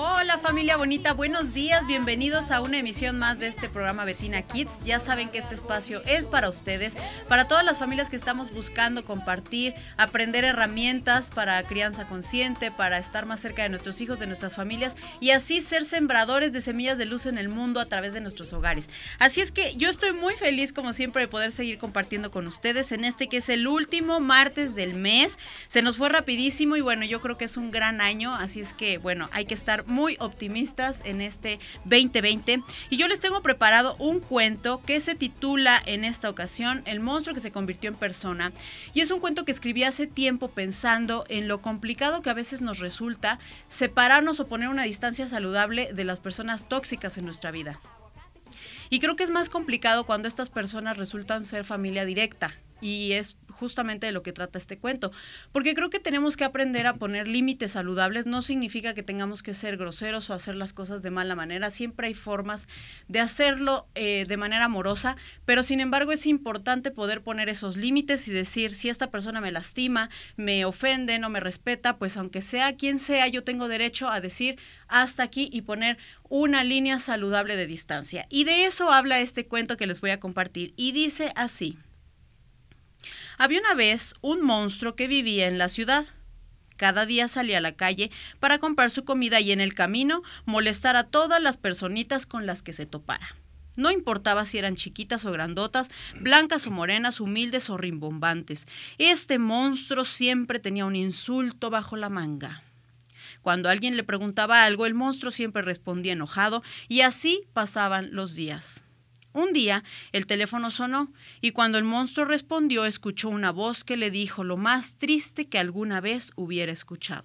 Hola familia bonita, buenos días, bienvenidos a una emisión más de este programa Betina Kids. Ya saben que este espacio es para ustedes, para todas las familias que estamos buscando compartir, aprender herramientas para crianza consciente, para estar más cerca de nuestros hijos, de nuestras familias y así ser sembradores de semillas de luz en el mundo a través de nuestros hogares. Así es que yo estoy muy feliz como siempre de poder seguir compartiendo con ustedes en este que es el último martes del mes. Se nos fue rapidísimo y bueno, yo creo que es un gran año, así es que bueno, hay que estar muy optimistas en este 2020 y yo les tengo preparado un cuento que se titula en esta ocasión El monstruo que se convirtió en persona y es un cuento que escribí hace tiempo pensando en lo complicado que a veces nos resulta separarnos o poner una distancia saludable de las personas tóxicas en nuestra vida. Y creo que es más complicado cuando estas personas resultan ser familia directa y es justamente de lo que trata este cuento. Porque creo que tenemos que aprender a poner límites saludables. No significa que tengamos que ser groseros o hacer las cosas de mala manera. Siempre hay formas de hacerlo eh, de manera amorosa, pero sin embargo es importante poder poner esos límites y decir, si esta persona me lastima, me ofende, no me respeta, pues aunque sea quien sea, yo tengo derecho a decir hasta aquí y poner una línea saludable de distancia. Y de eso habla este cuento que les voy a compartir. Y dice así. Había una vez un monstruo que vivía en la ciudad. Cada día salía a la calle para comprar su comida y en el camino molestar a todas las personitas con las que se topara. No importaba si eran chiquitas o grandotas, blancas o morenas, humildes o rimbombantes. Este monstruo siempre tenía un insulto bajo la manga. Cuando alguien le preguntaba algo, el monstruo siempre respondía enojado y así pasaban los días. Un día el teléfono sonó y cuando el monstruo respondió escuchó una voz que le dijo lo más triste que alguna vez hubiera escuchado.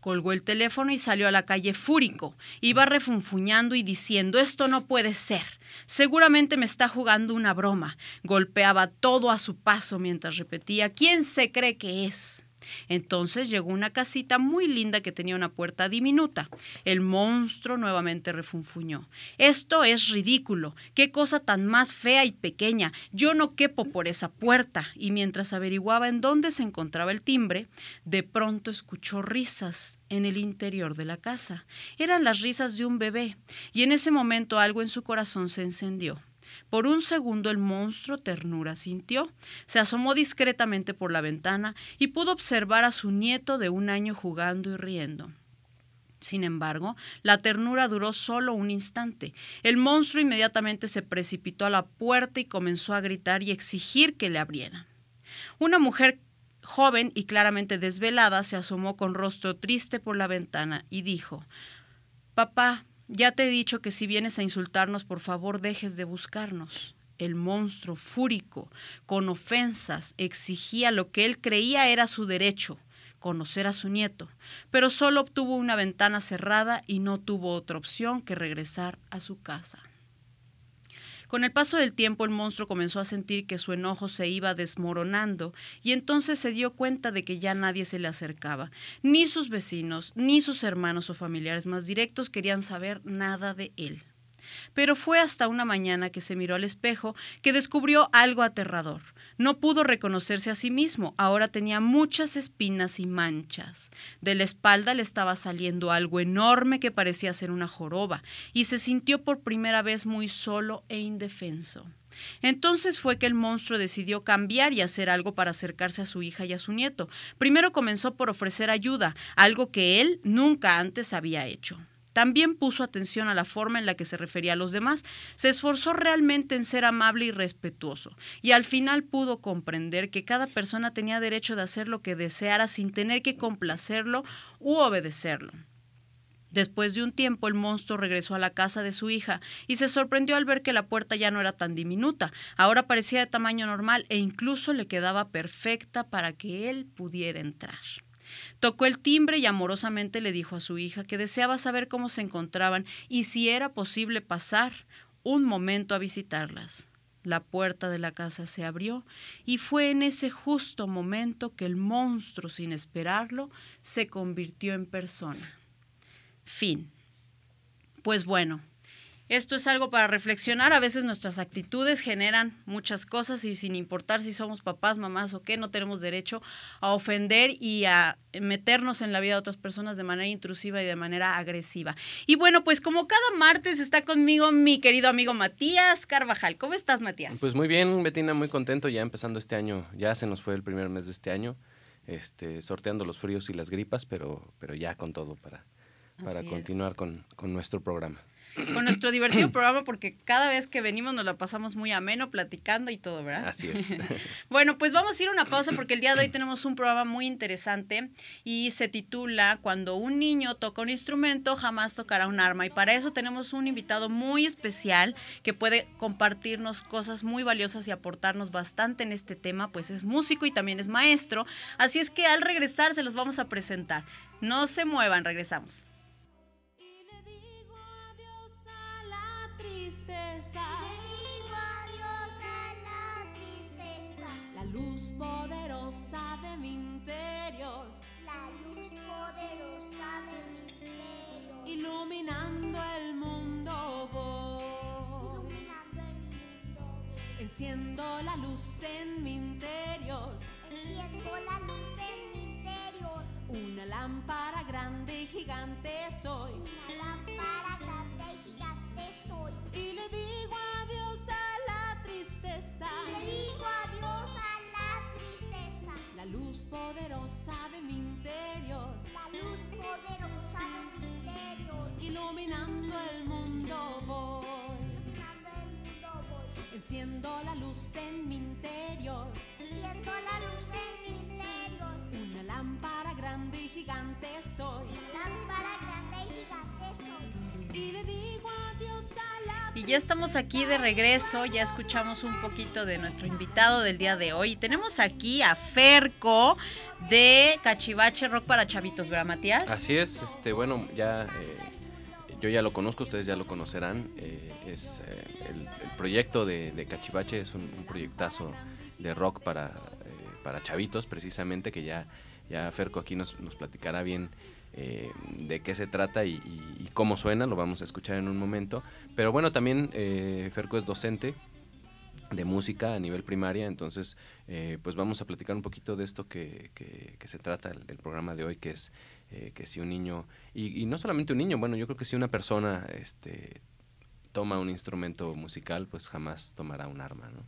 Colgó el teléfono y salió a la calle fúrico. Iba refunfuñando y diciendo Esto no puede ser. Seguramente me está jugando una broma. Golpeaba todo a su paso mientras repetía ¿Quién se cree que es? Entonces llegó una casita muy linda que tenía una puerta diminuta. El monstruo nuevamente refunfuñó. Esto es ridículo. Qué cosa tan más fea y pequeña. Yo no quepo por esa puerta. Y mientras averiguaba en dónde se encontraba el timbre, de pronto escuchó risas en el interior de la casa. Eran las risas de un bebé, y en ese momento algo en su corazón se encendió. Por un segundo el monstruo ternura sintió, se asomó discretamente por la ventana y pudo observar a su nieto de un año jugando y riendo. Sin embargo, la ternura duró solo un instante. El monstruo inmediatamente se precipitó a la puerta y comenzó a gritar y exigir que le abrieran. Una mujer joven y claramente desvelada se asomó con rostro triste por la ventana y dijo Papá, ya te he dicho que si vienes a insultarnos, por favor dejes de buscarnos. El monstruo fúrico, con ofensas, exigía lo que él creía era su derecho, conocer a su nieto, pero solo obtuvo una ventana cerrada y no tuvo otra opción que regresar a su casa. Con el paso del tiempo el monstruo comenzó a sentir que su enojo se iba desmoronando y entonces se dio cuenta de que ya nadie se le acercaba. Ni sus vecinos, ni sus hermanos o familiares más directos querían saber nada de él. Pero fue hasta una mañana que se miró al espejo que descubrió algo aterrador. No pudo reconocerse a sí mismo, ahora tenía muchas espinas y manchas. De la espalda le estaba saliendo algo enorme que parecía ser una joroba, y se sintió por primera vez muy solo e indefenso. Entonces fue que el monstruo decidió cambiar y hacer algo para acercarse a su hija y a su nieto. Primero comenzó por ofrecer ayuda, algo que él nunca antes había hecho. También puso atención a la forma en la que se refería a los demás. Se esforzó realmente en ser amable y respetuoso. Y al final pudo comprender que cada persona tenía derecho de hacer lo que deseara sin tener que complacerlo u obedecerlo. Después de un tiempo el monstruo regresó a la casa de su hija y se sorprendió al ver que la puerta ya no era tan diminuta, ahora parecía de tamaño normal e incluso le quedaba perfecta para que él pudiera entrar. Tocó el timbre y amorosamente le dijo a su hija que deseaba saber cómo se encontraban y si era posible pasar un momento a visitarlas. La puerta de la casa se abrió y fue en ese justo momento que el monstruo, sin esperarlo, se convirtió en persona. Fin. Pues bueno, Esto es algo para reflexionar. A veces nuestras actitudes generan muchas cosas y sin importar si somos papás, mamás o qué, no tenemos derecho a ofender y a meternos en la vida de otras personas de manera intrusiva y de manera agresiva. Y bueno, pues como cada martes está conmigo mi querido amigo Matías Carvajal. ¿Cómo estás, Matías? Pues muy bien, Betina, muy contento ya empezando este año. Ya se nos fue el primer mes de este año, este, sorteando los fríos y las gripas, pero, pero ya con todo para, para continuar con, con nuestro programa con nuestro divertido programa porque cada vez que venimos nos la pasamos muy ameno, platicando y todo, ¿verdad? Así es. bueno, pues vamos a ir a una pausa porque el día de hoy tenemos un programa muy interesante y se titula Cuando un niño toca un instrumento, jamás tocará un arma. Y para eso tenemos un invitado muy especial que puede compartirnos cosas muy valiosas y aportarnos bastante en este tema, pues es músico y también es maestro. Así es que al regresar se los vamos a presentar. No se muevan, regresamos. Iluminando el mundo voy. Enciendo la luz en mi interior. Enciendo la luz en mi interior. Una lámpara grande y gigante soy. Una lámpara grande y gigante soy. Y le digo adiós a la tristeza. Enciendo la luz en mi interior. Enciendo la luz en mi interior. Una lámpara grande y gigante soy. Una lámpara grande y gigante soy. Y le digo adiós a la y ya estamos aquí de regreso, ya escuchamos un poquito de nuestro invitado del día de hoy. Tenemos aquí a Ferco de Cachivache Rock para Chavitos, ¿verdad, Matías? Así es, este, bueno, ya eh, yo ya lo conozco, ustedes ya lo conocerán. Eh, es eh, el, proyecto de, Cachivache es un, proyectazo de rock para, eh, para chavitos, precisamente, que ya, ya Ferco aquí nos, nos platicará bien de qué se trata y, cómo suena, lo vamos a escuchar en un momento. Pero bueno, también Ferco es docente de música a nivel primaria, entonces pues vamos a platicar un poquito de esto que, que, se trata el, programa de hoy, que es eh, que si un niño, y, no solamente un niño, bueno, yo creo que si una persona este, toma un instrumento musical, pues jamás tomará un arma, ¿no?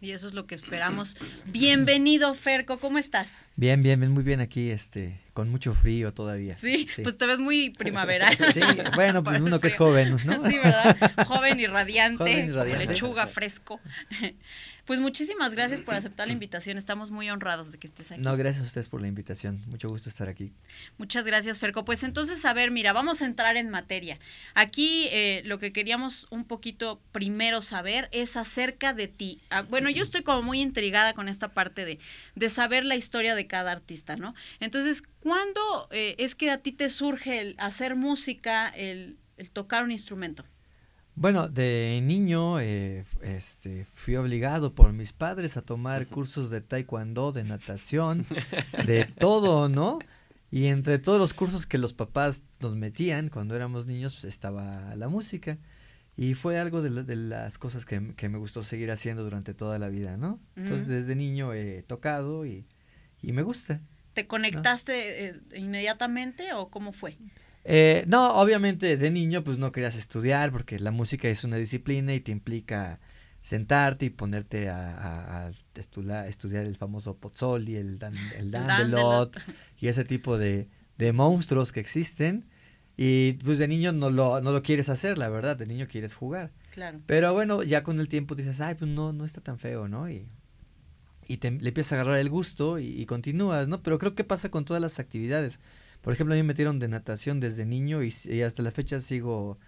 Y eso es lo que esperamos. Bienvenido, Ferco, ¿cómo estás? Bien, bien, bien, muy bien aquí, este, con mucho frío todavía. Sí, pues te ves muy primaveral. Sí, bueno, pues uno que es joven, ¿no? Sí, ¿verdad? Joven y radiante, joven y radiante. lechuga fresco. Pues muchísimas gracias por aceptar la invitación. Estamos muy honrados de que estés aquí. No, gracias a ustedes por la invitación. Mucho gusto estar aquí. Muchas gracias, Ferco. Pues entonces, a ver, mira, vamos a entrar en materia. Aquí eh, lo que queríamos un poquito primero saber es acerca de ti. Ah, bueno, yo estoy como muy intrigada con esta parte de, de saber la historia de cada artista, ¿no? Entonces, ¿cuándo eh, es que a ti te surge el hacer música, el, el tocar un instrumento? Bueno, de niño eh, este, fui obligado por mis padres a tomar cursos de taekwondo, de natación, de todo, ¿no? Y entre todos los cursos que los papás nos metían cuando éramos niños estaba la música. Y fue algo de, las cosas que, me gustó seguir haciendo durante toda la vida, ¿no? Entonces desde niño he tocado y, me gusta. ¿Te conectaste eh, inmediatamente o cómo fue? Eh, no, obviamente de niño pues no querías estudiar porque la música es una disciplina y te implica sentarte y ponerte a, estudiar, el famoso Pozzoli, el, dan, el Dandelot y ese tipo de, monstruos que existen. Y pues de niño no lo, no lo quieres hacer, la verdad, de niño quieres jugar. Claro. Pero bueno, ya con el tiempo dices, ay, pues no, no está tan feo, ¿no? Y, y te, le empiezas a agarrar el gusto y, y, continúas, ¿no? Pero creo que pasa con todas las actividades. Por ejemplo, a mí me metieron de natación desde niño y, hasta la fecha sigo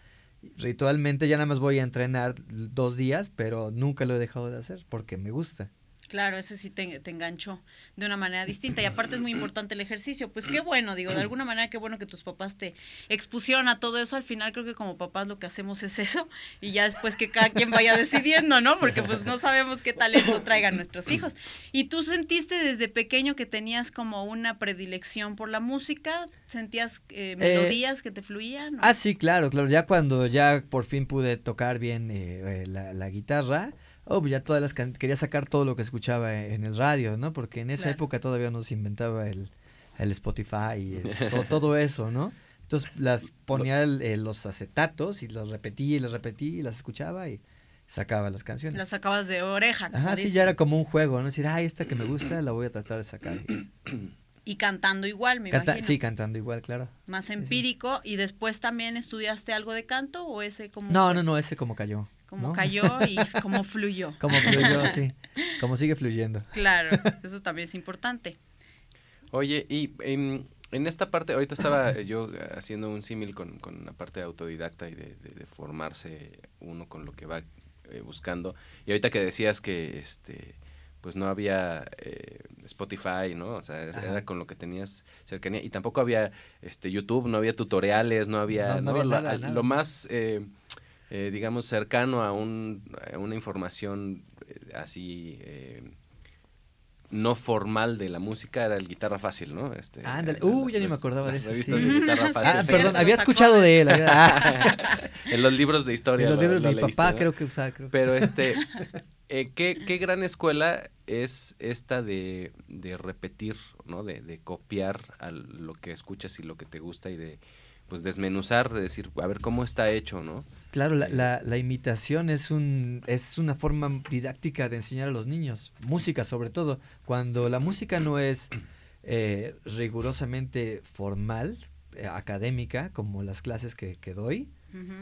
ritualmente, ya nada más voy a entrenar dos días, pero nunca lo he dejado de hacer porque me gusta. Claro, ese sí te, te, enganchó de una manera distinta. Y aparte es muy importante el ejercicio. Pues qué bueno, digo, de alguna manera qué bueno que tus papás te expusieron a todo eso. Al final creo que como papás lo que hacemos es eso. Y ya después que cada quien vaya decidiendo, ¿no? Porque pues no sabemos qué talento traigan nuestros hijos. ¿Y tú sentiste desde pequeño que tenías como una predilección por la música? ¿Sentías eh, melodías eh, que te fluían? Ah, sí, claro, claro. Ya cuando ya por fin pude tocar bien eh, la, la guitarra oh, pues ya todas las quería sacar todo lo que escuchaba en el radio, ¿no? Porque en esa época todavía no se inventaba el, el Spotify y todo, todo, eso, ¿no? Entonces las ponía los acetatos y los repetía y los repetía y las escuchaba y sacaba las canciones. Las sacabas de oreja. Ajá, sí, ya era como un juego, ¿no? Decir, ay, esta que me gusta la voy a tratar de sacar. Y cantando igual, me imagino. Sí, cantando igual, claro. Más empírico. ¿Y después también estudiaste algo de canto o ese como...? No, no, no, ese como cayó. Como cayó y como fluyó. Como fluyó, sí. Como sigue fluyendo. Claro, eso también es importante. Oye, y en, en esta parte, ahorita estaba yo haciendo un símil con, con la parte de autodidacta y de, de, formarse uno con lo que va eh, buscando. Y ahorita que decías que este pues no había eh, Spotify, ¿no? O sea, era con lo que tenías cercanía. Y tampoco había este YouTube, no había tutoriales, no había... No, había nada, lo, más... Eh, eh, digamos, cercano a, un, una información eh, así eh, no formal de la música era el guitarra fácil, ¿no? Este, Ándale, uh, ya ni me acordaba de eso. Sí. Ah, perdón, había escuchado de él. en los libros de historia. En los libros de mi papá creo que usaba. Creo. Pero este, eh, ¿qué, ¿qué, gran escuela es esta de, de repetir, ¿no? De, de copiar a lo que escuchas y lo que te gusta y de pues desmenuzar, de decir, a ver cómo está hecho, ¿no? Claro, la, la, la, imitación es un es una forma didáctica de enseñar a los niños, música sobre todo. Cuando la música no es eh, rigurosamente formal, eh, académica, como las clases que, que doy,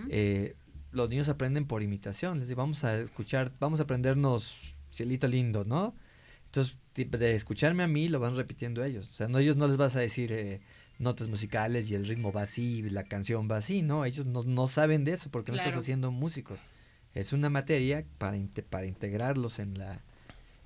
eh, los niños aprenden por imitación. Les digo, vamos a escuchar, vamos a aprendernos cielito lindo, ¿no? Entonces, de escucharme a mí, lo van repitiendo ellos. O sea, no, ellos no les vas a decir notas musicales y el ritmo va así, la canción va así, ¿no? Ellos no, no saben de eso porque no estás haciendo músicos. Es una materia para, para integrarlos en la,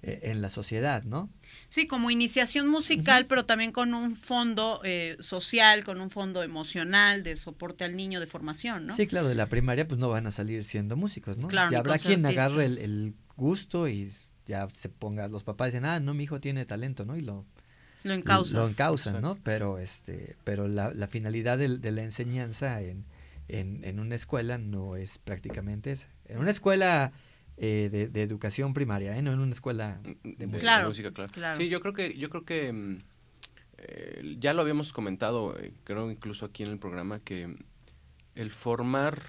eh, en la sociedad, ¿no? Sí, como iniciación musical, pero también con un fondo eh, social, con un fondo emocional de soporte al niño, de formación, ¿no? Sí, claro, de la primaria pues no van a salir siendo músicos, ¿no? Claro, y habrá quien agarre el, el, gusto y ya se ponga, los papás dicen, ah, no, mi hijo tiene talento, ¿no? Y lo lo encausan. Lo encausan, ¿no? Pero, este, pero la, la finalidad de, de, la enseñanza en, en, en, una escuela no es prácticamente esa. En una escuela eh, de, de, educación primaria, ¿eh? No en una escuela de, música. Claro, música claro. Sí, yo creo que, yo creo que mm, eh, ya lo habíamos comentado, eh, creo incluso aquí en el programa, que el formar,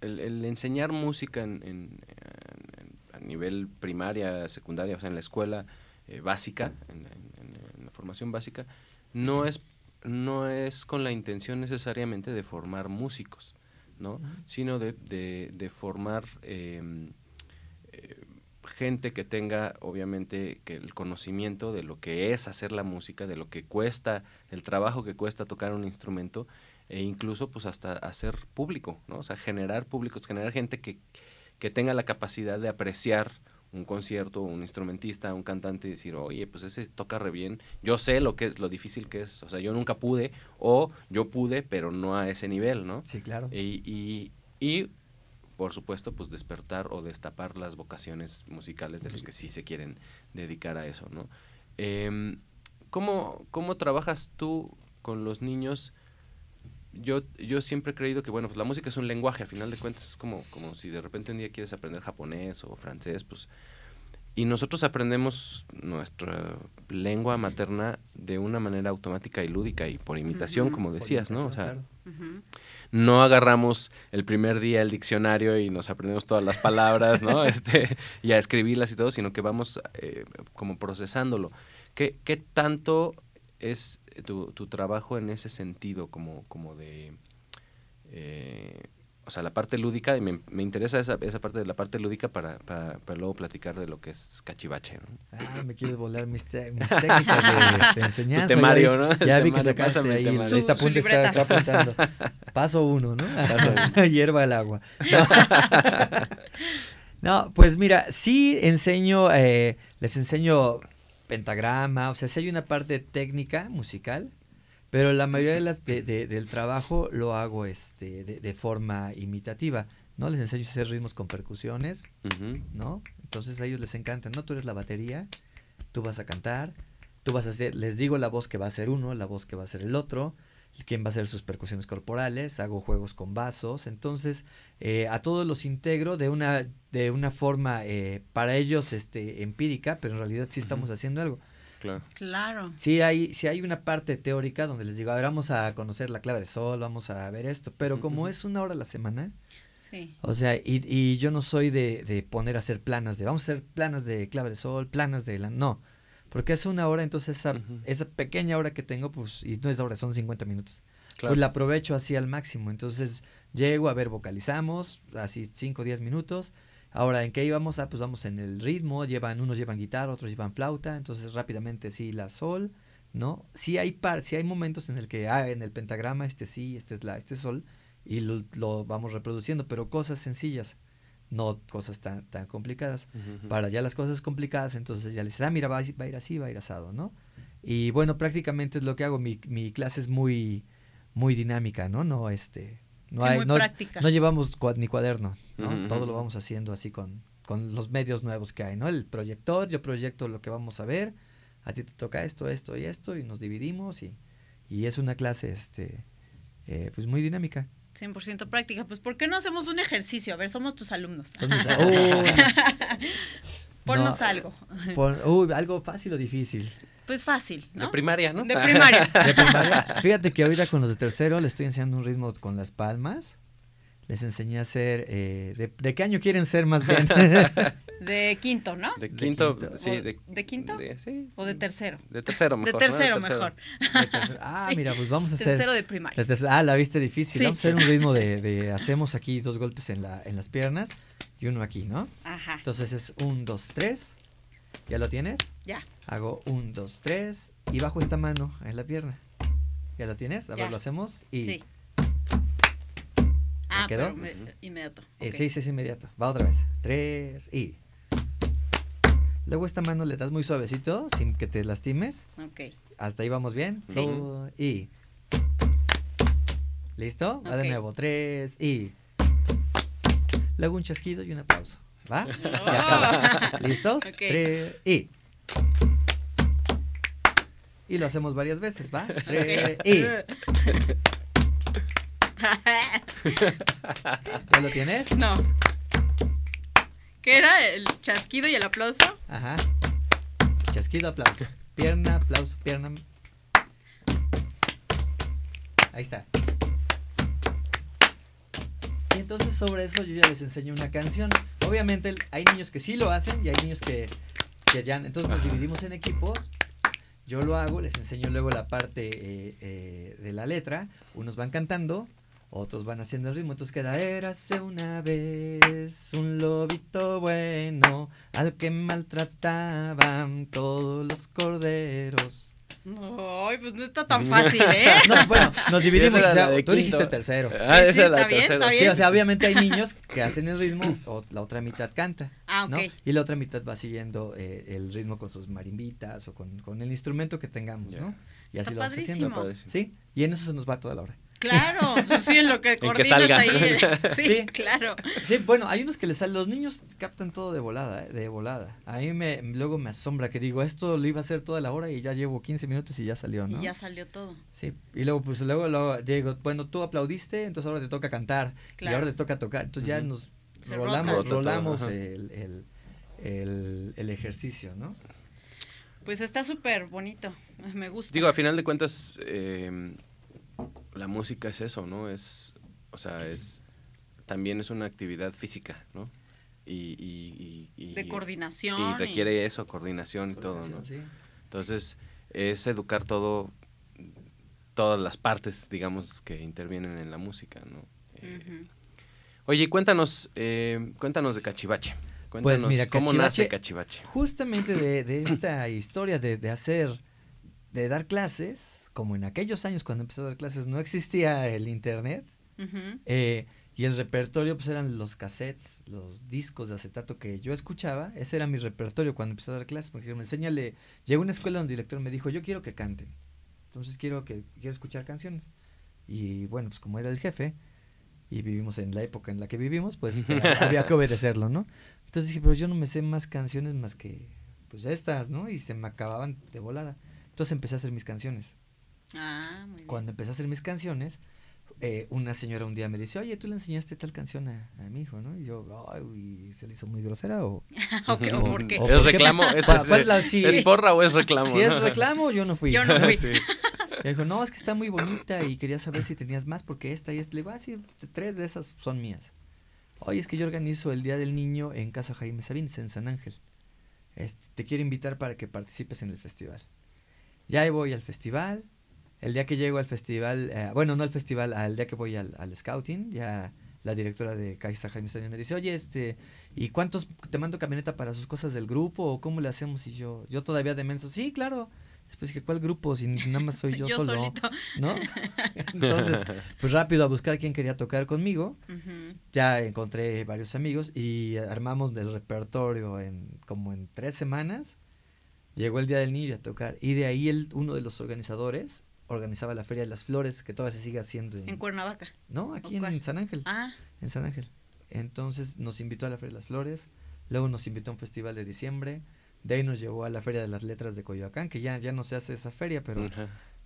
el, el enseñar música en, en, a nivel primaria, secundaria, o sea, en la escuela básica, en, formación básica, no es, no es con la intención necesariamente de formar músicos, ¿no? Sino de, de, formar em, eh, gente que tenga, obviamente, que el conocimiento de lo que es hacer la música, de lo que cuesta, el trabajo que cuesta tocar un instrumento, e incluso pues hasta hacer público, ¿no? O sea, generar públicos, generar gente que, que tenga la capacidad de apreciar un concierto, un instrumentista, un cantante y decir, oye, pues ese toca re bien, yo sé lo que es, lo difícil que es, o sea, yo nunca pude, o yo pude, pero no a ese nivel, ¿no? Sí, claro. Y, y, y por supuesto, pues despertar o destapar las vocaciones musicales de los que sí se quieren dedicar a eso, ¿no? Eh, ¿cómo, ¿Cómo trabajas tú con los niños? Yo, yo siempre he creído que, bueno, pues la música es un lenguaje, a final de cuentas es como, como si de repente un día quieres aprender japonés o francés, pues... Y nosotros aprendemos nuestra lengua materna de una manera automática y lúdica y por imitación, como decías, ¿no? O sea, no agarramos el primer día el diccionario y nos aprendemos todas las palabras, ¿no? este, y a escribirlas y todo, sino que vamos eh, como procesándolo. ¿Qué, ¿Qué tanto es tu, tu trabajo en ese sentido, como, como de... Eh, o sea, la parte lúdica, y me, me interesa esa, esa, parte de la parte lúdica para, para, para, luego platicar de lo que es cachivache. ¿no? Ah, me quieres volar mis, mis técnicas de, de enseñanza. Tu temario, ¿no? Ya vi que sacaste ahí, el, esta punta está, está, apuntando. Paso uno, ¿no? Paso uno. Hierba el agua. No. no. pues mira, sí enseño... Eh, les enseño pentagrama, o sea, si hay una parte técnica musical, pero la mayoría de las de- de- del trabajo lo hago este de, de forma imitativa, ¿no? Les enseño a hacer ritmos con percusiones. ¿no? Entonces a ellos les encanta, ¿no? Tú eres la batería, tú vas a cantar, tú vas a hacer, les digo la voz que va a ser uno, la voz que va a ser el otro, quién va a hacer sus percusiones corporales, hago juegos con vasos, entonces eh, a todos los integro de una, de una forma eh, para ellos este, empírica, pero en realidad sí estamos haciendo algo. Claro. Claro. Sí hay, sí hay una parte teórica donde les digo, a ver, vamos a conocer la clave de sol, vamos a ver esto, pero como es una hora a la semana, Sí. o sea, y, y yo no soy de, de poner a hacer planas de, vamos a hacer planas de clave de sol, planas de la... No, porque es una hora, entonces esa, esa pequeña hora que tengo, pues, y no es hora, son 50 minutos, Claro. pues la aprovecho así al máximo. Entonces llego, a ver, vocalizamos, así 5 o 10 minutos. Ahora, ¿en qué íbamos? Ah, pues vamos en el ritmo, llevan, unos llevan guitarra, otros llevan flauta, entonces rápidamente sí, la sol, ¿no? Sí hay par, sí hay momentos en el que, ah, en el pentagrama, este sí, este es la, este es sol, y lo, lo vamos reproduciendo, pero cosas sencillas, no cosas tan, tan complicadas. Para ya las cosas complicadas, entonces ya le dices, ah, mira, va, a- va a ir así, va a ir asado, ¿no? Y bueno, prácticamente es lo que hago. Mi, mi clase es muy, muy dinámica, ¿no? No, este, no Sí, hay, muy no, práctica. no llevamos cua- ni cuaderno, ¿no? Todo lo vamos haciendo así con, con los medios nuevos que hay, ¿no? El proyector, yo proyecto lo que vamos a ver, a ti te toca esto, esto y esto, y nos dividimos y, y es una clase, este, eh, pues muy dinámica. 100% práctica. Pues, ¿por qué no hacemos un ejercicio? A ver, somos tus alumnos. Son mis- Uy, Ponnos no, algo. pon- uy, algo fácil o difícil. Pues fácil, De primaria, ¿no? De primaria. De primaria. Fíjate que ahorita con los de tercero les estoy enseñando un ritmo con las palmas. Les enseñé a hacer. eh, de, de qué año quieren ser más bien? De quinto, ¿no? De De quinto, quinto. sí. ¿O De, de quinto? de- sí. ¿O de tercero? De tercero De mejor. ¿no? tercero, mejor. De tercero. Ah, Sí. mira, pues vamos a hacer. Tercero de primaria. de tercero- ah, la viste difícil. Sí. Vamos a hacer un ritmo de, de- Hacemos aquí dos golpes en, la, en las piernas y uno aquí, ¿no? Ajá. Entonces es un, dos, tres. ¿Ya lo tienes? Ya. Hago un, dos, tres. Y bajo esta mano en la pierna. ¿Ya lo tienes? A Ya. ver, lo hacemos. Y. Sí. Ah, quedó? pero me- inmediato. Eh, sí, sí, es inmediato. Va otra vez. Tres y. Luego esta mano le das muy suavecito, sin que te lastimes. Ok. Hasta ahí vamos bien. Sí. Y. ¿Listo? Va de nuevo. Tres y. Luego un chasquido y un aplauso. ¿Va? Y Oh. acaba. ¿Listos? Ok. Tres y. Y lo hacemos varias veces, ¿va? Tres y. ¿Ya lo tienes? no. ¿Qué era? ¿El chasquido y el aplauso? Ajá. Chasquido, aplauso. Pierna, aplauso, pierna. Ahí está. Y entonces sobre eso yo ya les enseño una canción. Obviamente hay niños que sí lo hacen y hay niños que, que ya... Entonces nos Ajá. dividimos en equipos. Yo lo hago, les enseño luego la parte eh, eh, de la letra. Unos van cantando, otros van haciendo el ritmo. Entonces queda, érase una vez un lobito bueno al que maltrataban todos los corderos. Ay, pues no está tan fácil, ¿eh? No, bueno, nos dividimos. O sea, tú quinto. dijiste tercero. Ah, Sí, esa sí, es la está bien, tercera. está Sí, bien. o sea, obviamente hay niños que hacen el ritmo, o la otra mitad canta. Ah, ok. ¿no? Y la otra mitad va siguiendo eh, el ritmo con sus marimbitas o con, con el instrumento que tengamos, Ya. ¿no? Y así Está lo vamos haciendo. Padrísimo. Sí, y en eso se nos va toda la hora. Claro, sí, en lo que que coordinas salga. ahí. eh. Sí, Sí. claro. Sí, bueno, hay unos que les salen, los niños captan todo de volada, ¿eh? de volada. A mí me, luego me asombra que digo, esto lo iba a hacer toda la hora y ya llevo 15 minutos y ya salió, ¿no? Y ya salió todo. Sí, y luego pues luego, luego digo, bueno, tú aplaudiste, entonces ahora te toca cantar y Claro. ahora te toca tocar. Entonces ya nos Se rolamos, rota. El, el, el ejercicio, ¿no? Pues está súper bonito. Me gusta. Digo, a final de cuentas, eh, la música es eso, ¿no? Es, o sea, es, también es una actividad física, ¿no? Y, y, y- y- de coordinación. Y requiere eso, coordinación y todo, ¿no? Sí. Entonces, es educar todo, todas las partes, digamos, que intervienen en la música, ¿no? Eh. Oye, cuéntanos, eh, cuéntanos de Cachivache. Cuéntanos Pues mira, cómo nace Cachivache- Cachivache. Justamente de, de esta historia de, de hacer, de dar clases, como en aquellos años cuando empecé a dar clases no existía el internet, eh, Y el repertorio pues eran los cassettes, los discos de acetato que yo escuchaba. Ese era mi repertorio cuando empecé a dar clases. Porque me enséñale, llegó a una escuela donde el director me dijo, yo quiero que canten. Entonces quiero que quiero escuchar canciones. Y bueno, pues como era el jefe y vivimos en la época en la que vivimos, pues había que obedecerlo, ¿no? Entonces dije, pero yo no me sé más canciones más que pues estas, ¿no? Y se me acababan de volada. Entonces empecé a hacer mis canciones. Ah, muy bien. Cuando empecé a hacer mis canciones, eh, una señora un día me dice, oye, tú le enseñaste tal canción a, a mi hijo, ¿no? Y yo, ay, uy, ¿se le hizo muy grosera o...? ¿o por qué? o ¿Es por reclamo? ¿Es, ¿Cuál- es- la- sí. ¿Es porra o es reclamo? Si es reclamo, yo no fui. Yo no fui. Sí. Y dijo, no, es que está muy bonita y quería saber si tenías más porque esta y esta. Le digo, ah, sí, tres de esas son mías. Oye, es que yo organizo el Día del Niño en Casa Jaime Sabines, en San Ángel. Este, te quiero invitar para que participes en el festival. Ya ahí voy al festival. El día que llego al festival, eh, bueno, no al festival, al día que voy al, al scouting, ya la directora de Casa Jaime Sabines me dice, oye, este, ¿y cuántos te mando camioneta para sus cosas del grupo o cómo le hacemos? Y yo, yo todavía de menso, sí, claro. Después dije, ¿cuál grupo? Si nada más soy yo, Yo solo. solito. ¿no? Entonces, pues rápido a buscar quién quería tocar conmigo. Ya encontré varios amigos y armamos el repertorio en como en tres semanas. Llegó el día del niño a tocar y de ahí el, uno de los organizadores organizaba la Feria de las Flores que todavía se sigue haciendo en, En Cuernavaca. no aquí ¿O en? San Ángel Ah, en San Ángel entonces nos invitó a la Feria de las Flores luego nos invitó a un festival de diciembre de ahí nos llevó a la Feria de las Letras de Coyoacán que ya ya no se hace esa feria pero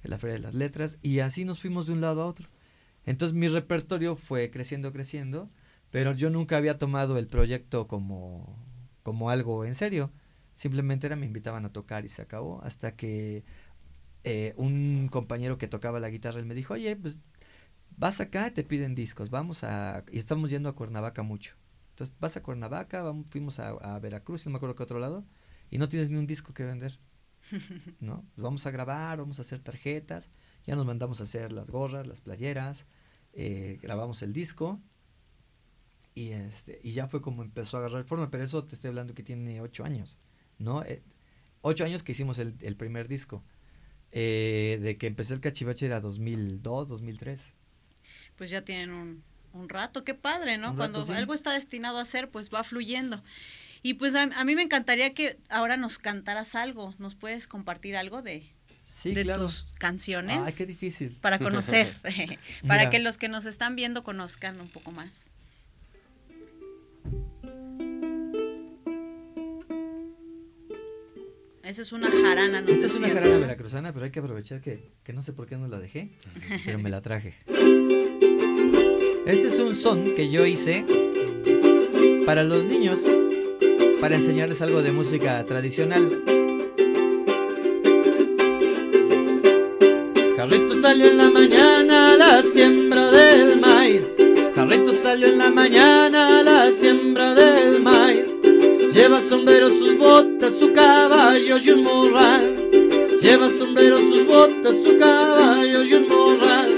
la Feria de las Letras, y así nos fuimos de un lado a otro. Entonces mi repertorio fue creciendo, creciendo, pero yo nunca había tomado el proyecto como, como algo en serio. Simplemente era me invitaban a tocar y se acabó, hasta que eh, un compañero que tocaba la guitarra, él me dijo, oye, pues vas acá, te piden discos, vamos a... Y estamos yendo a Cuernavaca mucho. Entonces vas a Cuernavaca, vamos, fuimos a, a Veracruz, no me acuerdo qué otro lado, y no tienes ni un disco que vender. ¿no? Pues Vamos a grabar, vamos a hacer tarjetas, ya nos mandamos a hacer las gorras, las playeras, eh, grabamos el disco y este y ya fue como empezó a agarrar forma, pero eso te estoy hablando que tiene ocho años, ¿no? Eh, ocho años que hicimos el, el primer disco. Eh, de que empecé el cachivache era 2002, 2003. pues ya tienen un, un rato, qué padre, ¿no? Un Cuando rato, sí. algo está destinado a ser, pues va fluyendo. Y pues a, a mí me encantaría que ahora nos cantaras algo, ¿nos puedes compartir algo de, Sí, de claro. tus canciones? Ay, qué difícil. para conocer, para Mira. que los que nos están viendo conozcan un poco más. Esa es una jarana, ¿no? Esta es una jarana veracruzana, pero hay que aprovechar que, que no sé por qué no la dejé, pero me la traje. Este es un son que yo hice para los niños, para enseñarles algo de música tradicional. Carrito salió en la mañana a la siembra del maíz. Carrito salió en la mañana a la siembra del maíz. Lleva sombrero, sus botas, caballo y un morral. Lleva sombrero, sus botas, su caballo y un morral.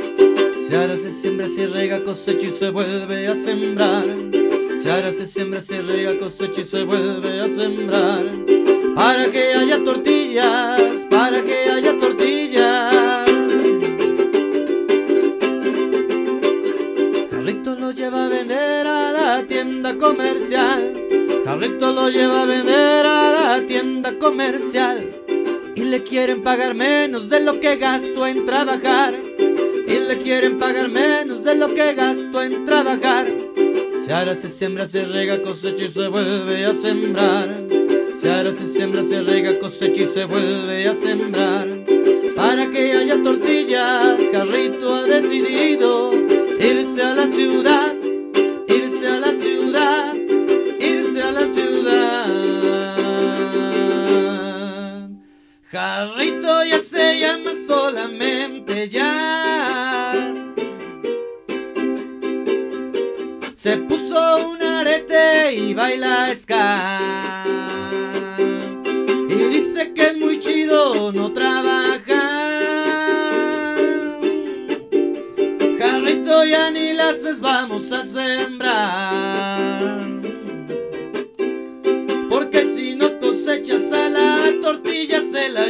Si ahora se siembra, se rega, cosecha y se vuelve a sembrar. Si ahora se siembra, se rega, cosecha y se vuelve a sembrar. Para que haya tortillas, para que haya tortillas. Carrito lo lleva a vender a la tienda comercial. Carrito lo lleva a vender a la tienda comercial. Y le quieren pagar menos de lo que gastó en trabajar. Y le quieren pagar menos de lo que gastó en trabajar. Si ahora se siembra, se rega, cosecha y se vuelve a sembrar. Si ahora se siembra, se rega, cosecha y se vuelve a sembrar. Para que haya tortillas, Carrito ha decidido irse a la ciudad, Jarrito ya se llama solamente ya. Se puso un arete y baila ska. Y dice que es muy chido no trabajar. Jarrito ya ni las vamos a sembrar.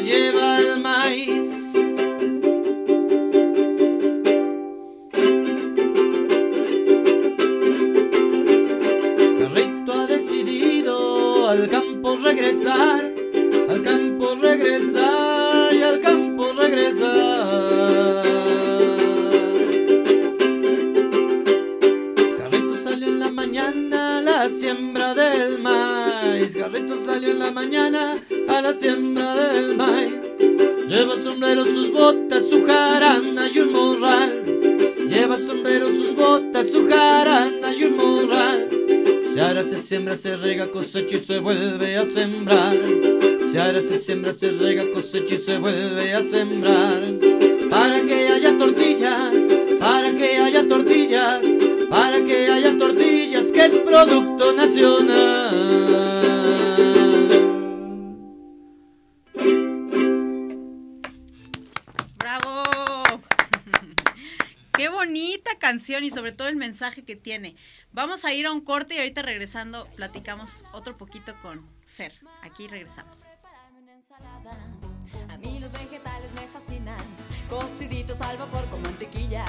lleva el maíz. Carrito ha decidido al campo regresar. Se vuelve a sembrar. Si ahora se siembra, se rega, cosecha y se vuelve a sembrar. Para que haya tortillas, para que haya tortillas, para que haya tortillas, que es producto nacional. ¡Bravo! Qué bonita canción y sobre todo el mensaje que tiene. Vamos a ir a un corte y ahorita regresando platicamos otro poquito con Fer. Aquí regresamos. A mí los vegetales me fascinan. Cociditos al vapor con mantequilla.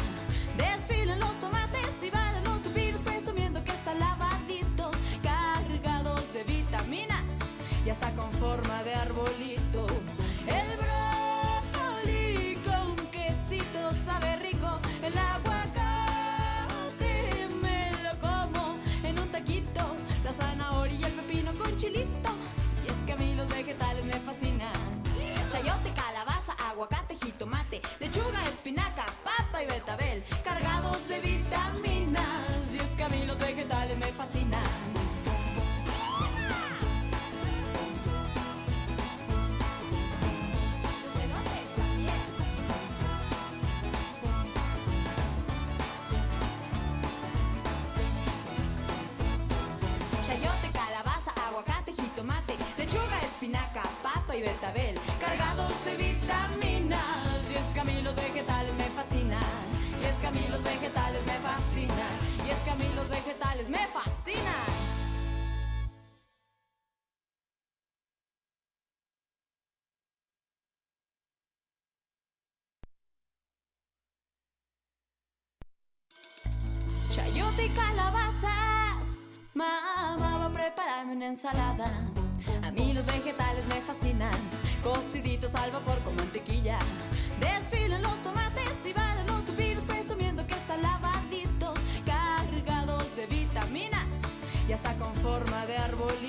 Una ensalada. A mí los vegetales me fascinan. Cociditos al vapor con mantequilla. Desfilan los tomates y van los pepinos presumiendo que están lavaditos, cargados de vitaminas y hasta con forma de arbolito.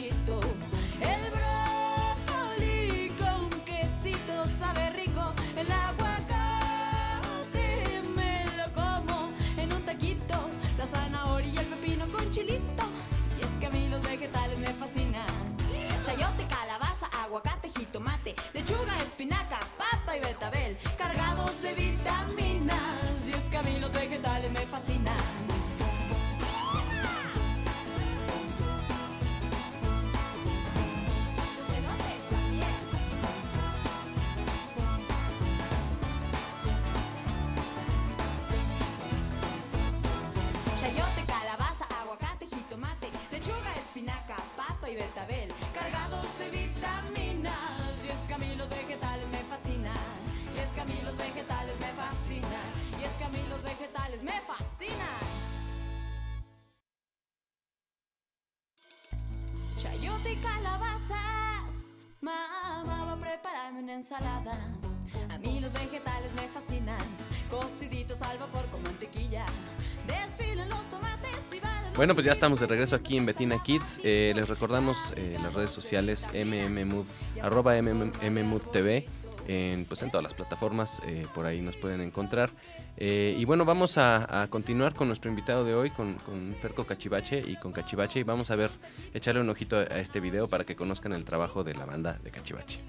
Ensalada. A mí los vegetales me fascinan. Cociditos al vapor con mantequilla. Los tomates y van Bueno, pues ya estamos de regreso aquí en Betina Kids. Eh, les recordamos eh, las redes sociales mmmood, arroba mmmoodtv, en, pues en todas las plataformas, eh, por ahí nos pueden encontrar. Eh, y bueno, vamos a, a continuar con nuestro invitado de hoy, con, con Ferco Cachivache y con Cachivache, y vamos a ver, echarle un ojito a, a este video para que conozcan el trabajo de la banda de Cachivache.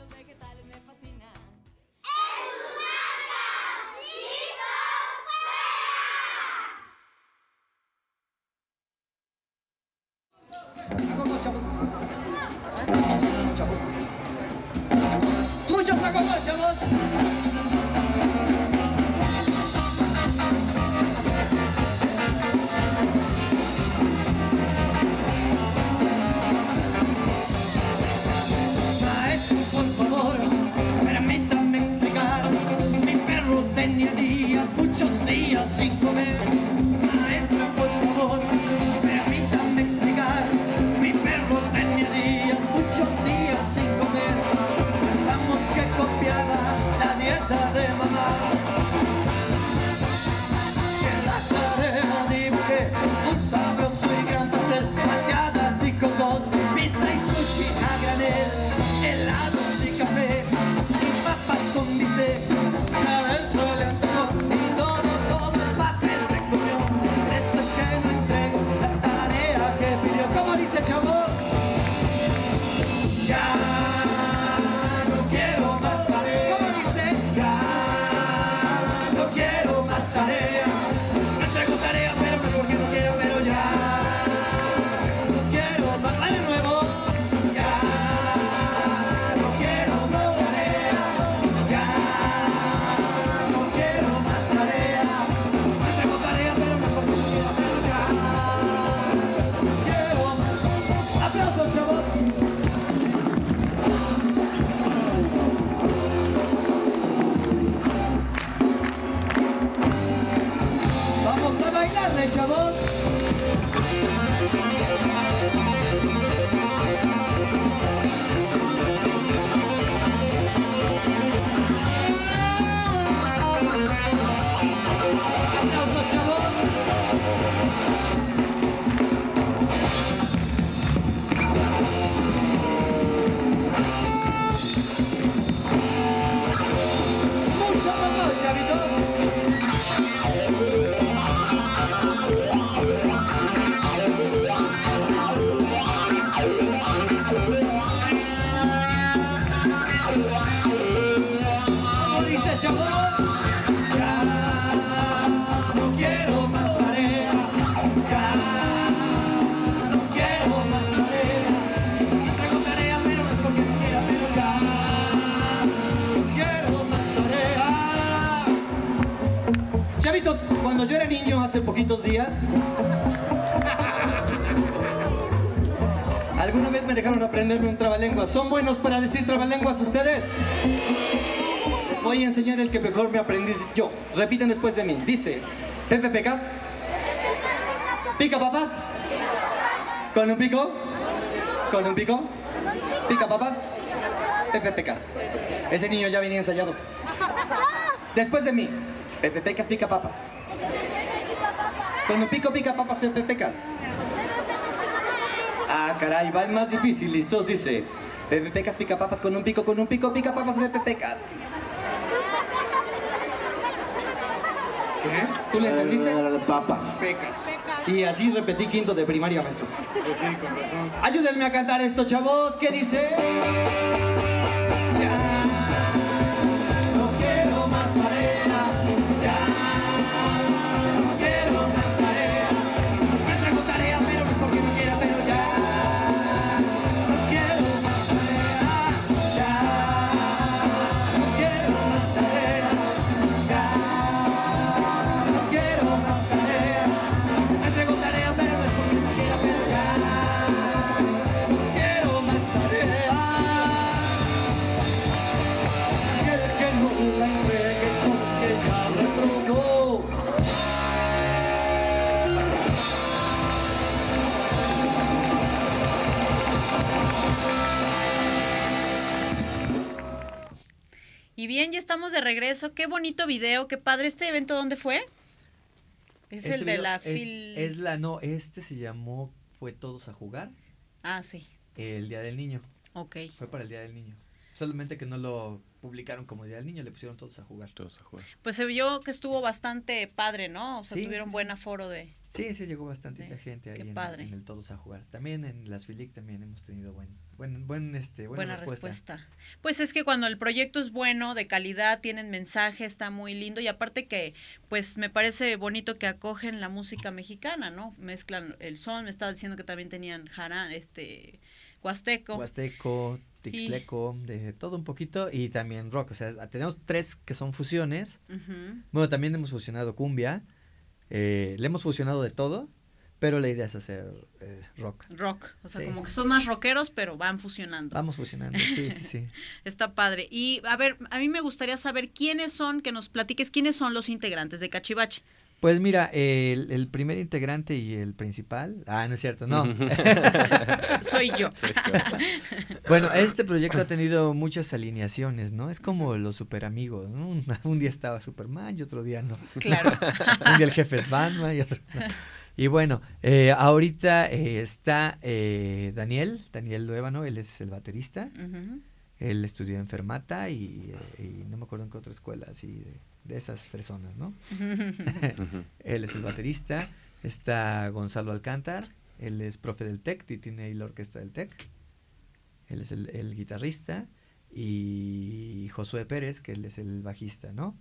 Muchos agua, chavos. ¿Son buenos para decir trabalenguas ustedes? Les voy a enseñar el que mejor me aprendí yo. Repiten después de mí. Dice, Pepe Pecas. Pica papas. ¿Con un pico? ¿Con un pico? Pica papas. Pepe Pecas. Ese niño ya venía ensayado. Después de mí, Pepe Pecas pica papas. Con un pico pica papas Pepe Pecas. Ah, caray, va el más difícil. Listos, dice. Pepe Pecas pica papas con un pico, con un pico pica papas Pepe Pecas. ¿Qué? ¿Tú le entendiste? Papas. Pecas. Y así repetí quinto de primaria, maestro. Pues sí, con razón. Ayúdenme a cantar esto, chavos. ¿Qué dice? Y bien, ya estamos de regreso. Qué bonito video, qué padre. ¿Este evento dónde fue? Es Este el de la es- fil... Es, la, no, este se llamó Fue Todos a Jugar, Ah, sí. el Día del Niño. Ok. Fue para el Día del Niño. Solamente que no lo publicaron como Día del Niño, le pusieron todos a jugar. Todos a jugar. Pues se vio que estuvo bastante padre, ¿no? O sea, Sí, tuvieron sí, sí. buen aforo de... Sí, sí, llegó bastante gente ahí en, padre. en el Todos a Jugar. También en las Filic también hemos tenido buen, buen, buen, este, buena, Buena respuesta. respuesta. Pues es que cuando el proyecto es bueno, de calidad, tienen mensaje, está muy lindo y aparte que, pues me parece bonito que acogen la música mexicana, ¿no? Mezclan el son, me estaba diciendo que también tenían jarán, este, huasteco. Huasteco, Tixleco, de todo un poquito y también rock. O sea, tenemos tres que son fusiones. Bueno, también hemos fusionado cumbia. eh, le hemos fusionado de todo, pero la idea es hacer eh, rock. Rock, o sea, Sí. como que son más rockeros, pero van fusionando. Vamos fusionando, sí, sí, sí. Está padre. Y a ver, a mí me gustaría saber quiénes son, que nos platiques quiénes son los integrantes de Cachivache. Pues mira, el, el primer integrante y el principal. Ah, no es cierto, no. Soy yo. bueno, este proyecto ha tenido muchas alineaciones, ¿no? Es como los super amigos, ¿no? Un, un día estaba Superman y otro día no. Claro. un día el jefe es Batman y otro no. Y bueno, eh, ahorita eh, está eh, Daniel, Daniel Luébano, él es el baterista. Él estudió en Fermata y, eh, y no me acuerdo en qué otra escuela, así de, de esas personas, ¿no? Él es el baterista. Está Gonzalo Alcántar. Él es profe del TEC y tiene ahí la orquesta del TEC. Él es el, el guitarrista. Y Josué Pérez, que él es el bajista, ¿no?